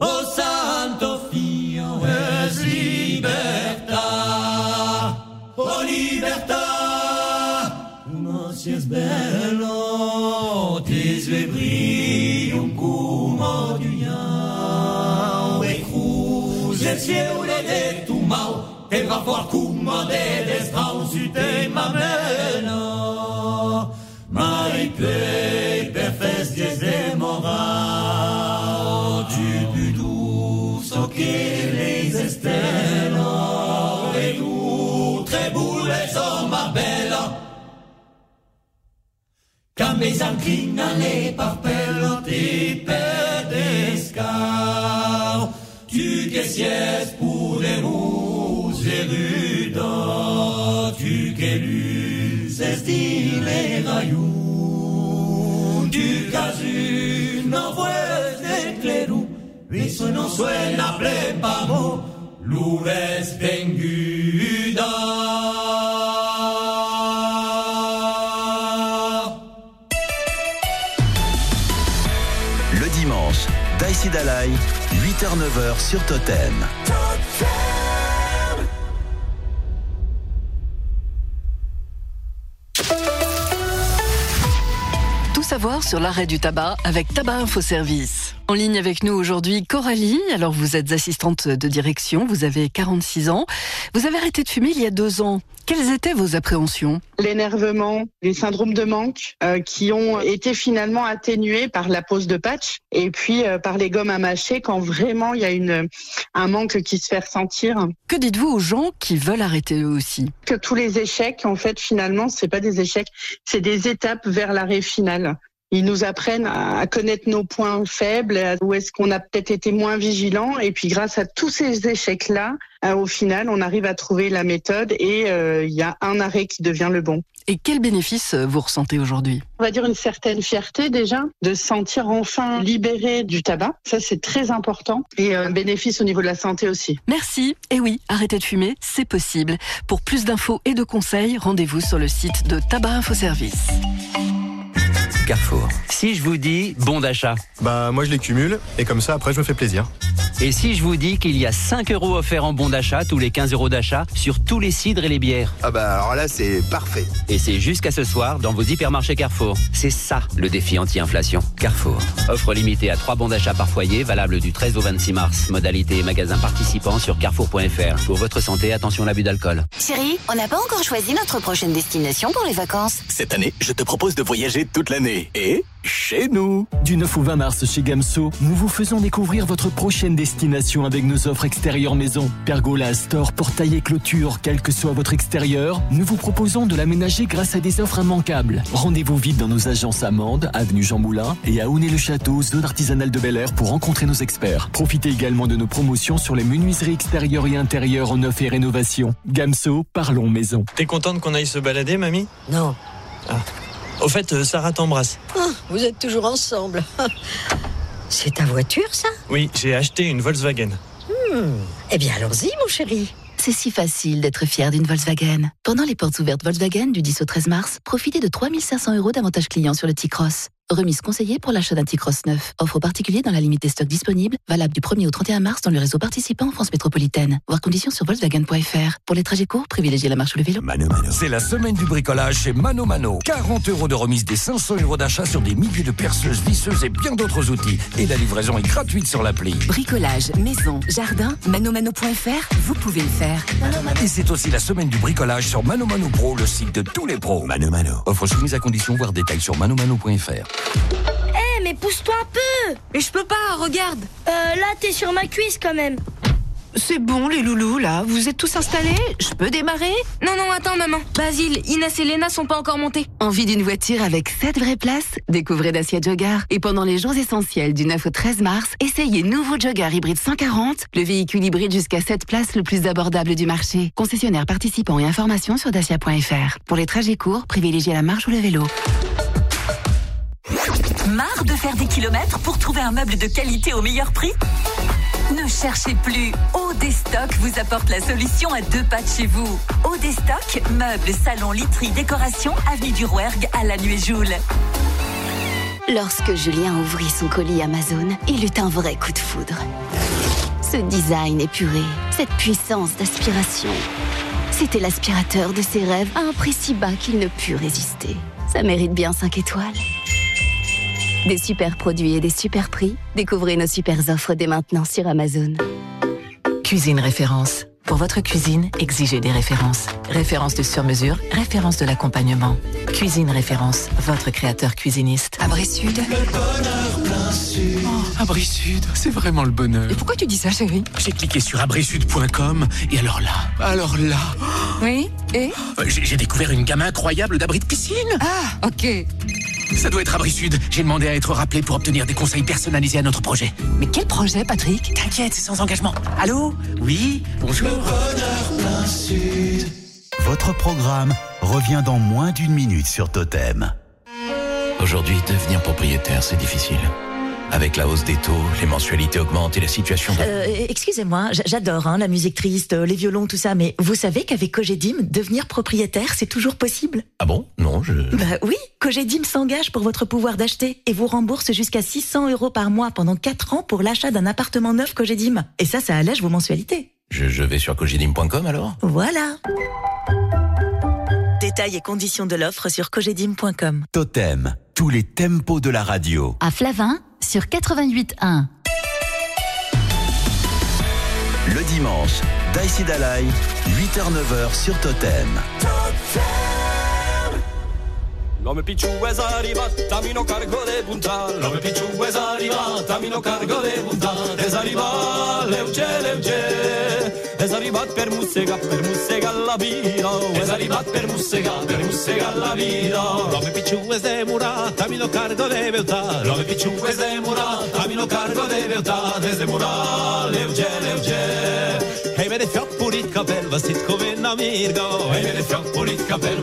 Oh santo fio, es libertà, oh libertà, uno si es bello, ti svebri cielo de tu mau, e va for cumo de destraus te mamena, mai plei per festies de moral, tu plus douce que les estelos, e tu treboules en ma belle, Cambi s'inclina le parpello ti pedescar, tu che sies poderoso e rudo, tu che luces di le rayun, tu casu no vues clerú, eso no suena prepamo, lures venguda. Le dimanche, Daïsi Dalai, 8h-9h sur Totem. Tout savoir sur l'arrêt du tabac avec Tabac Info Service. En ligne avec nous aujourd'hui, Coralie. Alors, vous êtes assistante de direction, vous avez 46 ans. Vous avez arrêté de fumer il y a deux ans. Quelles étaient vos appréhensions? L'énervement, les syndromes de manque euh, qui ont été finalement atténués par la pose de patch et puis euh, par les gommes à mâcher quand vraiment il y a une, un manque qui se fait ressentir. Que dites-vous aux gens qui veulent arrêter eux aussi? Que tous les échecs, en fait, finalement, c'est pas des échecs, c'est des étapes vers l'arrêt final. Ils nous apprennent à connaître nos points faibles, où est-ce qu'on a peut-être été moins vigilant. Et puis grâce à tous ces échecs-là, euh, au final, on arrive à trouver la méthode et euh, il y a un arrêt qui devient le bon. Et quel bénéfice euh, vous ressentez aujourd'hui? On va dire une certaine fierté déjà de se sentir enfin libéré du tabac. Ça, c'est très important. Et un bénéfice au niveau de la santé aussi. Merci. Et oui, arrêter de fumer, c'est possible. Pour plus d'infos et de conseils, rendez-vous sur le site de Tabac Info Service. Carrefour. Si je vous dis bon d'achat Bah moi je les cumule et comme ça après je me fais plaisir. Et si je vous dis qu'il y a 5 euros offerts en bon d'achat tous les 15 euros d'achat sur tous les cidres et les bières Ah bah alors là c'est parfait. Et c'est jusqu'à ce soir dans vos hypermarchés Carrefour. C'est ça le défi anti-inflation. Carrefour. Offre limitée à 3 bons d'achat par foyer, valable du 13 au 26 mars. Modalité et magasin participants sur carrefour.fr. Pour votre santé, attention à l'abus d'alcool. Chérie, on n'a pas encore choisi notre prochaine destination pour les vacances. Cette année, je te propose de voyager toute l'année. Et chez nous. Du 9 au 20 mars chez Gamso, nous vous faisons découvrir votre prochaine destination avec nos offres extérieures maison. Pergola, store, portail et clôture, quel que soit votre extérieur, nous vous proposons de l'aménager grâce à des offres immanquables. Rendez-vous vite dans nos agences Amandes, avenue Jean Moulin et à Aunay-le-Château, zone artisanale de Bel Air pour rencontrer nos experts. Profitez également de nos promotions sur les menuiseries extérieures et intérieures en neuf et rénovation. Gamso, parlons maison. T'es contente qu'on aille se balader, mamie? Non. Ah. Au fait, euh, Sarah t'embrasse. Ah, vous êtes toujours ensemble. [LAUGHS] C'est ta voiture, ça? Oui, j'ai acheté une Volkswagen. Hmm. Eh bien, allons-y, mon chéri. C'est si facile d'être fier d'une Volkswagen. Pendant les portes ouvertes Volkswagen du 10 au 13 mars, profitez de 3500 euros d'avantages clients sur le T-Cross. Remise conseillée pour l'achat d'un T-Cross neuf. Offre particulier dans la limite des stocks disponibles, valable du 1er au 31 mars dans le réseau participant en France métropolitaine. Voir conditions sur Volkswagen.fr. Pour les trajets courts, privilégiez la marche ou le vélo. Mano Mano. C'est la semaine du bricolage chez Mano Mano. 40 euros de remise des 500 euros d'achat sur des milliers de perceuses, visseuses et bien d'autres outils. Et la livraison est gratuite sur l'appli. Bricolage, maison, jardin, manomano.fr, vous pouvez le faire. Et c'est aussi la semaine du bricolage sur Mano Mano Pro, le site de tous les pros. Mano Mano. Offre soumise à condition, voir détails sur manomano.fr. Eh, mais pousse-toi un peu Mais je peux pas, regarde Euh, là, t'es sur ma cuisse quand même. C'est bon, les loulous, là. Vous êtes tous installés Je peux démarrer Non, non, attends, maman. Basile, Inès et Léna sont pas encore montés. Envie d'une voiture avec 7 vraies places Découvrez Dacia Jogger. Et pendant les jours essentiels du 9 au 13 mars, essayez nouveau Jogger hybride 140, le véhicule hybride jusqu'à 7 places le plus abordable du marché. Concessionnaire participant et informations sur dacia.fr. Pour les trajets courts, privilégiez la marche ou le vélo. Marre de faire des kilomètres pour trouver un meuble de qualité au meilleur prix Ne cherchez plus. Odestock vous apporte la solution à deux pas de chez vous. Odestock, meubles, salon, literie, décoration, avenue du Rouergue à la nuée Joule. Lorsque Julien ouvrit son colis Amazon, il eut un vrai coup de foudre. Ce design épuré, cette puissance d'aspiration. C'était l'aspirateur de ses rêves à un prix si bas qu'il ne put résister. Ça mérite bien 5 étoiles. Des super produits et des super prix. Découvrez nos super offres dès maintenant sur Amazon. Cuisine référence. Pour votre cuisine, exigez des références. Référence de sur-mesure, référence de l'accompagnement. Cuisine référence, votre créateur cuisiniste. Abri Sud. Oh, Abri Sud, c'est vraiment le bonheur. Et pourquoi tu dis ça, chérie? J'ai cliqué sur abrisud.com et alors là, alors là, Oui, et? Euh, j'ai j'ai découvert une gamme incroyable d'abris de piscine. Ah, ok. Ça doit être Abri Sud. J'ai demandé à être rappelé pour obtenir des conseils personnalisés à notre projet. Mais quel projet, Patrick? T'inquiète, c'est sans engagement. Allô? Oui Bonjour. Votre programme revient dans moins d'une minute sur Totem. Aujourd'hui, devenir propriétaire, c'est difficile. Avec la hausse des taux, les mensualités augmentent et la situation... Euh, Excusez-moi, j'adore hein, la musique triste, euh, les violons, tout ça, mais vous savez qu'avec Cogedim, devenir propriétaire, c'est toujours possible? Ah bon? Non, je... Bah oui, Cogedim s'engage pour votre pouvoir d'acheter et vous rembourse jusqu'à 600 euros par mois pendant 4 ans pour l'achat d'un appartement neuf Cogedim. Et ça, ça allège vos mensualités. Je, je vais sur cogedim.com alors? Voilà. Détails et conditions de l'offre sur cogedim.com. Totem, tous les tempos de la radio. À Flavin, sur 88.1. Le dimanche, Daïsi Dalai, 8h-9h sur Totem. L'uomo picciuesa arrivata, mino cargo de punta. L'uomo picciuesa arrivata, mino cargo de punta. Es arrivat, leuge, leuge. Es arrivat per mussega, per mussega la vita. Es oh, arrivat per mussega, per mussega la vita. L'uomo picciuesa è murata, mino cargo de beltà. L'uomo picciuesa è murata, mino cargo de beltà. Es murata, leuge, leuge. Hej med det fjatt på ditt kapell, vad sitt kommer en amirga. Hej med det fjatt på ditt kapell.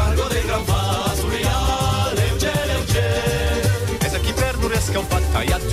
per non riesca un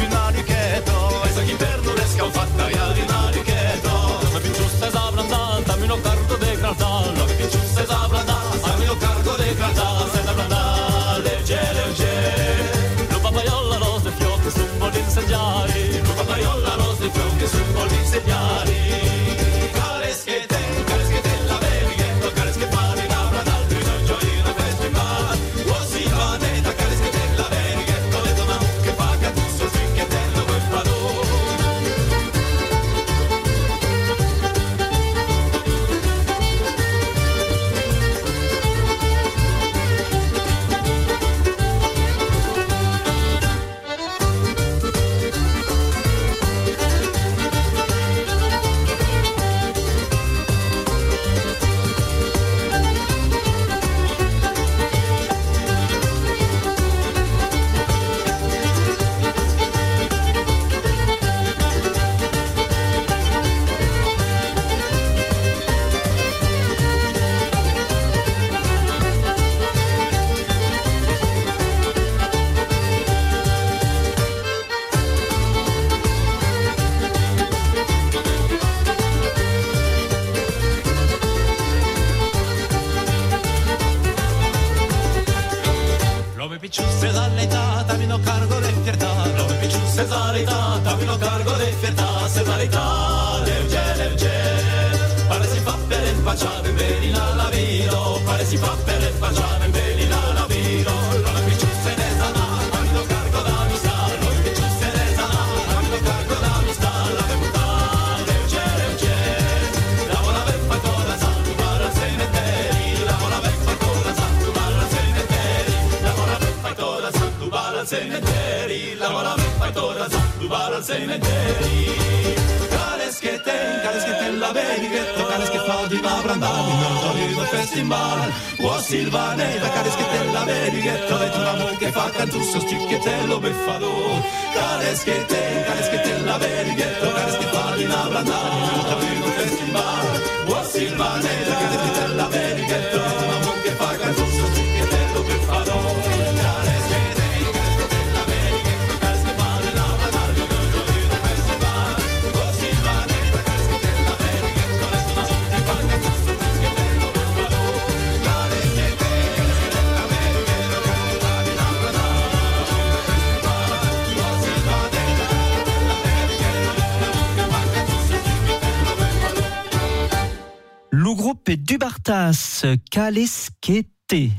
Dubartas Calesquete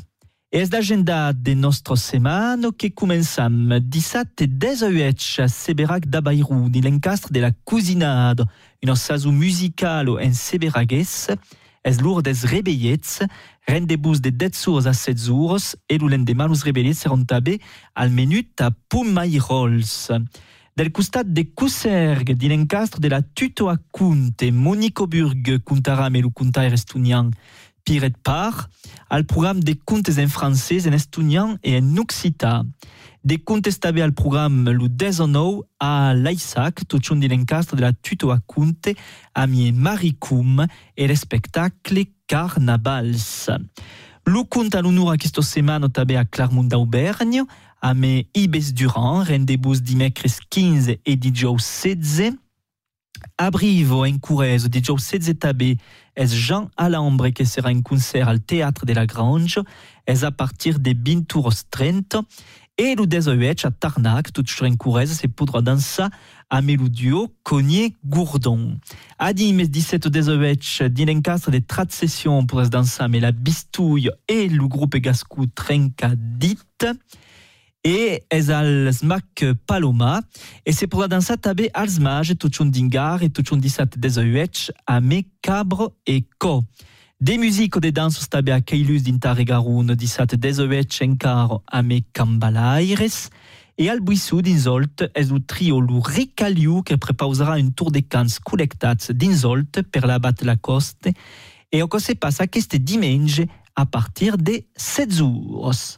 és l'agenda de nostra setmana que començam dissabte 18 a Seberac l'encastre de la Cousinade, un musical en rebellets, rendezvous de 10 jours a 7 jours, e seran també al Pumairols. Del costat de l'encastre de la Tuto contaire estonian Piret Par, al programme de contes en français, en estonian et en occitan. De contes també al programme le 19 a l'Aissac, tot de l'encastre de la Tuto a Conte, a mi Maricum et le spectacle Carnavals. Lo conte a l'honor aquesta setmana també a Clermont d'Aubergne, a me Ibes Durand, rendezvous dimecres 15 et dijous 16. A Brivo, en Corrèze, dijous 16 també, és Jean Alambre que serà en concert al Teatre de la Grange, és a partir de 20 horas 30, e lo 18 a Tarnac, tot en Corrèze, se podrà dansar a Melodio Cognier Gourdon. A dimes 17 18 din encastre de trat session pour es dansar me la bistouille et le groupe gascou Trenca dit. Al SMAC Paloma, et c'est pour la dansa també als mage tutxun dingar et tutxun 17 18 a me cabre et co. Des musiques de danses també a Keilus d'Intare 17 18 encara a me cambalaires, et al buissou d'Insolt és el trio lo Ricaliu que prepausarà un tour de cants col·lectats d'Insolt per la bat la costa et que se passa aquest diumenge a partir de 7 jours.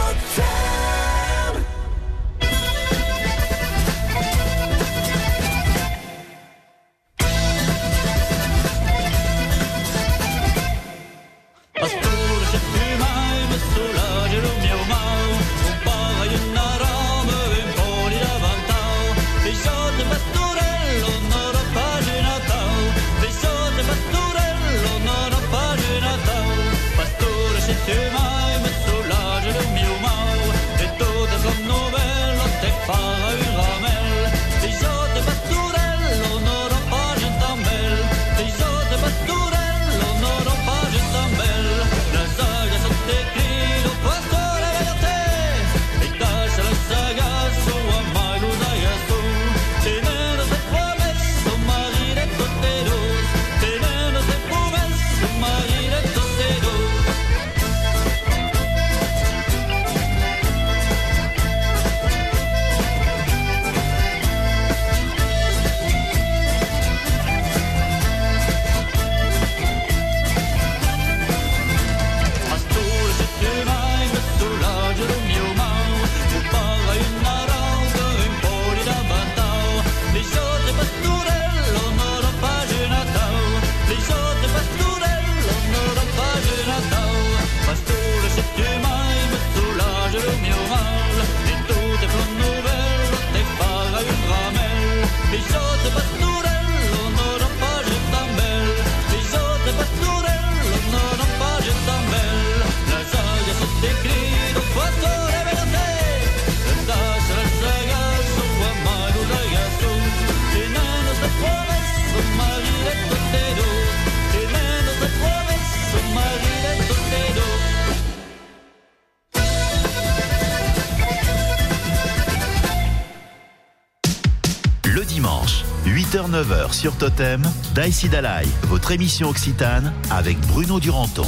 6h-9h sur Totem, Daïsi Dalai, votre émission occitane avec Bruno Duranton.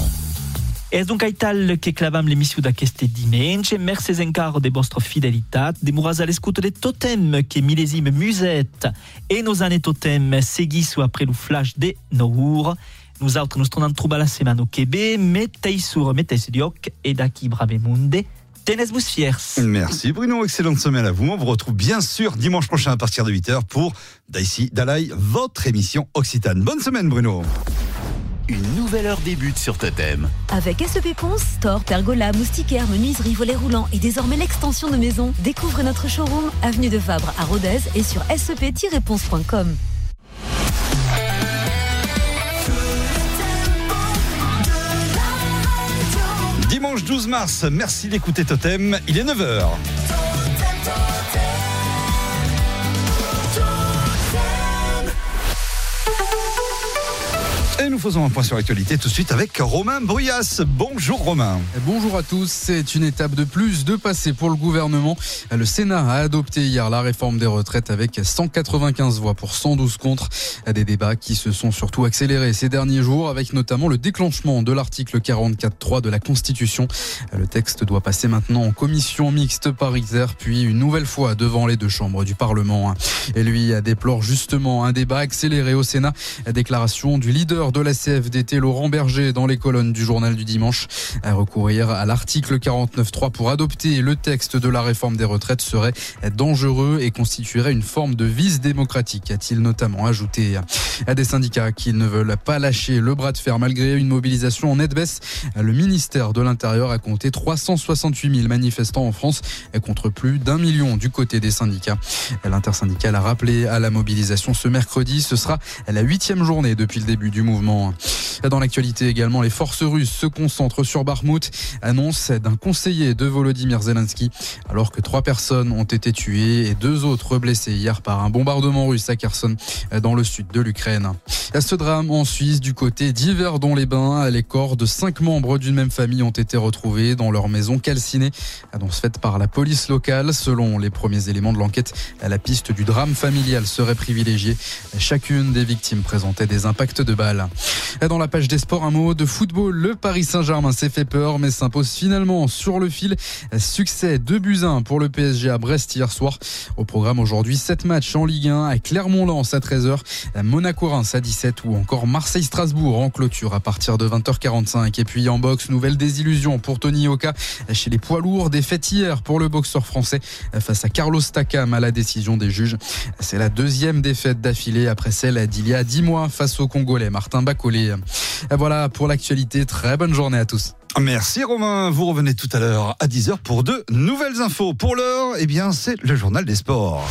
Donc à Totem millésime musette et nos années Totem après le flash de Nour. Nous autres nous tornons trouver la semaine au Québec. Mettez sur, mettez sur et d'acqui brave monde. Tenez-vous fiers. Merci Bruno, excellente semaine à vous. On vous retrouve bien sûr dimanche prochain à partir de 8h pour Daïsi Dalai, votre émission Occitane. Bonne semaine Bruno. Une nouvelle heure débute sur Totem. Avec SEP Ponce, store, pergola, moustiquaire, menuiserie, volets roulants et désormais l'extension de maison, découvrez notre showroom avenue de Fabre à Rodez et sur sep-ponce.com. Dimanche 12 mars, merci d'écouter Totem, il est 9h. Et nous faisons un point sur l'actualité tout de suite avec Romain Bruyas. Bonjour Romain. Bonjour à tous. C'est une étape de plus de passer pour le gouvernement. Le Sénat a adopté hier la réforme des retraites avec 195 voix pour 112 contre. Des débats qui se sont surtout accélérés ces derniers jours avec notamment le déclenchement de l'article 44.3 de la Constitution. Le texte doit passer maintenant en commission mixte paritaire puis une nouvelle fois devant les deux chambres du Parlement. Et lui déplore justement un débat accéléré au Sénat. Déclaration du leader de la CFDT, Laurent Berger, dans les colonnes du journal du dimanche. Recourir à l'article 49.3 pour adopter le texte de la réforme des retraites serait dangereux et constituerait une forme de vice démocratique, a-t-il notamment ajouté. À des syndicats qui ne veulent pas lâcher le bras de fer malgré une mobilisation en nette baisse, le ministère de l'Intérieur a compté 368 000 manifestants en France contre plus d'un million du côté des syndicats. L'intersyndicale a rappelé à la mobilisation ce mercredi, ce sera la huitième journée depuis le début du mouvement Dans l'actualité également, les forces russes se concentrent sur Barmout, annonce d'un conseiller de Volodymyr Zelensky, alors que trois personnes ont été tuées et deux autres blessées hier par un bombardement russe à Kherson, dans le sud de l'Ukraine. Ce drame en Suisse, du côté d'Yverdon-les-Bains, les corps de cinq membres d'une même famille ont été retrouvés dans leur maison calcinée, annonce faite par la police locale. Selon les premiers éléments de l'enquête, la piste du drame familial serait privilégiée. Chacune des victimes présentait des impacts de balles. Dans la page des sports, un mot de football. Le Paris Saint-Germain s'est fait peur, mais s'impose finalement sur le fil. Succès de buts 1 pour le PSG à Brest hier soir. Au programme aujourd'hui, 7 matchs en Ligue 1 à Clermont-Lens à 13h, Monaco-Reims à 17 ou encore Marseille-Strasbourg en clôture à partir de 20h45. Et puis en boxe, nouvelle désillusion pour Tony Oka chez les poids lourds. Défaite hier pour le boxeur français face à Carlos Takam à la décision des juges. C'est la deuxième défaite d'affilée après celle d'il y a 10 mois face au Congolais Martin Bacolé. Voilà pour l'actualité. Très bonne journée à tous. Merci Romain. Vous revenez tout à l'heure à 10h pour de nouvelles infos. Pour l'heure, eh bien, c'est le journal des sports.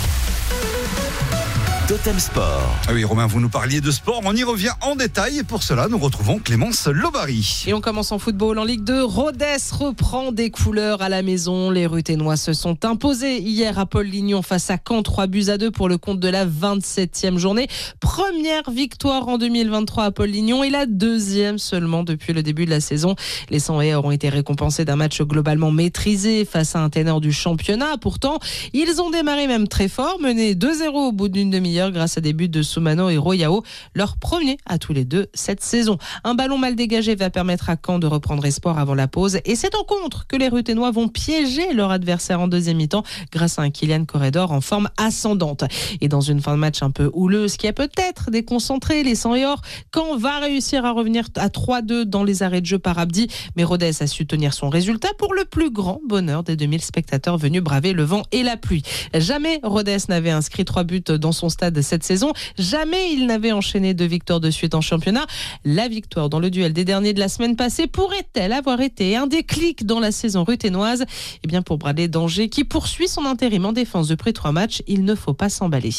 Totem Sport. Ah oui, Romain, vous nous parliez de sport. On y revient en détail et pour cela, nous retrouvons Clémence Lobary. Et on commence en football en Ligue 2. Rodez reprend des couleurs à la maison. Les Ruténois se sont imposés hier à Paul Lignon face à Caen. 3 buts à 2 pour le compte de la 27e journée. Première victoire en 2023 à Paul Lignon et la deuxième seulement depuis le début de la saison. Les 100 auront été récompensés d'un match globalement maîtrisé face à un ténor du championnat. Pourtant, ils ont démarré même très fort, menés 2-0 au bout d'une demi-heure grâce à des buts de Soumano et Royao, leur premier à tous les deux cette saison. Un ballon mal dégagé va permettre à Caen de reprendre espoir avant la pause et c'est en contre que les Ruténois vont piéger leur adversaire en deuxième mi-temps grâce à un Kylian Corredor en forme ascendante. Et dans une fin de match un peu houleuse qui a peut-être déconcentré les 100 et or, Caen va réussir à revenir à 3-2 dans les arrêts de jeu par Abdi, mais Rodez a su tenir son résultat pour le plus grand bonheur des 2000 spectateurs venus braver le vent et la pluie. Jamais Rodez n'avait inscrit trois buts dans son stade cette saison. Jamais il n'avait enchaîné deux victoires de suite en championnat. La victoire dans le duel des derniers de la semaine passée pourrait-elle avoir été un déclic dans la saison ruténoise? Eh bien, pour Bradley Danger, qui poursuit son intérim en défense depuis trois matchs, il ne faut pas s'emballer.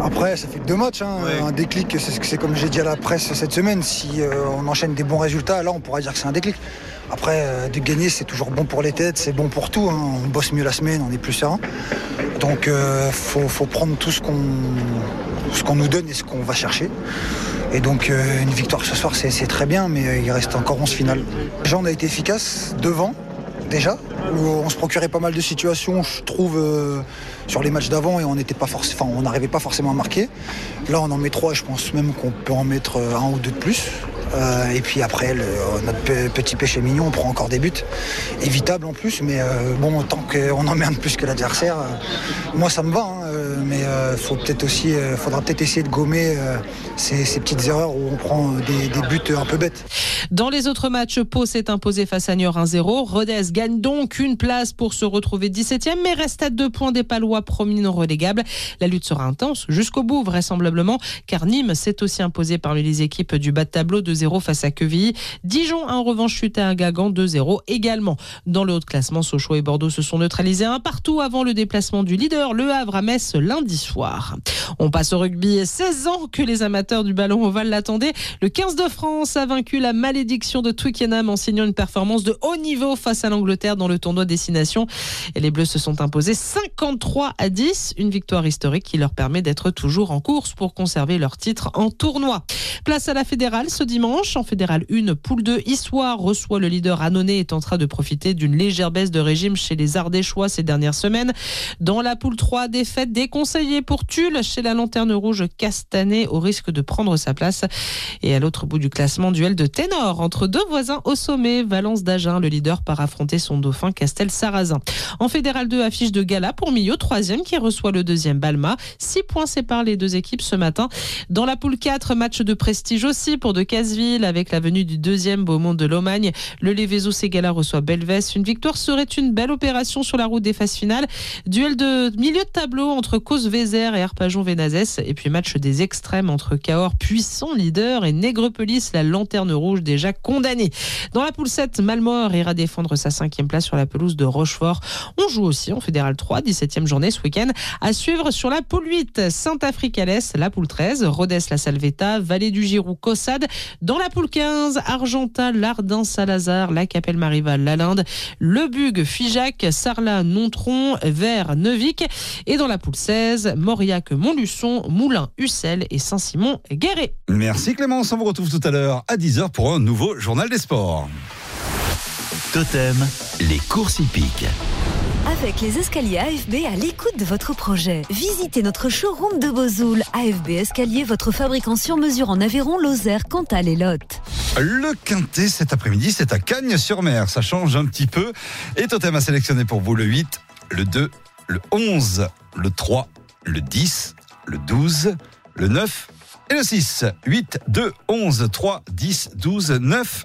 Après, ça fait que deux matchs. hein. Un déclic, c'est c'est comme j'ai dit à la presse cette semaine. Si euh, on enchaîne des bons résultats, là, on pourra dire que c'est un déclic. Après, euh, de gagner, c'est toujours bon pour les têtes, c'est bon pour tout. hein. On bosse mieux la semaine, on est plus serein. Donc, il faut, prendre tout ce qu'on nous donne et ce qu'on va chercher. Et donc, euh, une victoire ce soir, c'est très bien, mais euh, il reste encore 11 finales. Déjà, on a été efficace devant, déjà. où on se procurait pas mal de situations, je trouve, euh, sur les matchs d'avant et on n'arrivait pas forcément à marquer. Là, on en met trois, je pense même qu'on peut en mettre euh, un ou deux de plus. Euh, et puis après, le- notre pe- petit péché mignon, on prend encore des buts, évitables en plus, mais euh, bon, tant qu'on [LAUGHS] en plus que l'adversaire, euh, moi ça me va, hein, euh, mais euh, faut peut-être aussi, euh, faudra peut-être essayer de gommer euh, ces, petites erreurs où on prend des, des buts un peu bêtes. Dans les autres matchs, Pau s'est imposé face à Niort 1-0. Rodez gagne donc une place pour se retrouver 17e, mais reste à deux points des Palois promis non relégables. La lutte sera intense jusqu'au bout, vraisemblablement, car Nîmes s'est aussi imposé parmi les équipes du bas de tableau 2-0 face à Quevilly. Dijon a en revanche chuté à Guingamp 2-0 également. Dans le haut de classement, Sochaux et Bordeaux se sont neutralisés un partout avant le déplacement du leader, Le Havre à Metz lundi soir. On passe au rugby. 16 ans que les amateurs du ballon ovale l'attendaient. Le 15 de France a vaincu la malédiction de Twickenham en signant une performance de haut niveau face à l'Angleterre dans le tournoi Destination. Et les Bleus se sont imposés 53 à 10, une victoire historique qui leur permet d'être toujours en course pour conserver leur titre en tournoi. Place à la fédérale ce dimanche. En fédérale 1, poule 2, Issoire reçoit le leader Annonay et tentera de profiter d'une légère baisse de régime chez les Ardéchois ces dernières semaines. Dans la poule 3, défaite déconseillée pour Tulle chez la lanterne rouge Castanet au risque de prendre sa place. Et à l'autre bout du classement, duel de ténor entre deux voisins au sommet. Valence d'Agen, le leader, part affronter son dauphin Castel Sarrazin. En fédéral 2, affiche de gala pour Millau, troisième qui reçoit le deuxième Balma. Six points séparent les deux équipes ce matin. Dans la poule 4, match de prestige aussi pour de Casville avec la venue du deuxième Beaumont de Lomagne. Le Lévézo Ségala reçoit Belvès. Une victoire serait une belle opération sur la route des phases finales. Duel de milieu de tableau entre Cause Vézère et Arpajon Vénazès. Et puis match des extrêmes entre Cahors, puissant leader, et Nègrepelisse, la lanterne rouge déjà condamnée. Dans la poule 7, Malmort ira défendre sa cinquième place sur la pelouse de Rochefort. On joue aussi en Fédéral 3, 17e journée ce week-end. À suivre sur la poule 8, Saint-Afrique-Alès, la poule 13, Rodez, la Salvetta, Vallée du Giroux, Cossade. Dans la poule 15, Argentin, Lardin, Salazar, la Capelle Marival, Lalinde, Le Bug, Figeac, Sarlat, Nontron, Vert, Neuvik. Et dans la poule 16, Mauriac, Montluçon, Moulin, Ussel et Saint-Simon, Guéret. Merci Clémence, on vous retrouve tout à l'heure à 10h pour un nouveau journal des sports. Totem, les courses hippiques. Avec les escaliers AFB à l'écoute de votre projet. Visitez notre showroom de Bozoul. AFB Escalier, votre fabricant sur mesure en Aveyron, Lozère, Cantal et Lot. Le quintet cet après-midi, c'est à Cagnes-sur-Mer. Ça change un petit peu. Et Totem a sélectionné pour vous le 8, le 2, le 11, le 3, le 10, le 12, le 9 et le 6. 8, 2, 11, 3, 10, 12, 9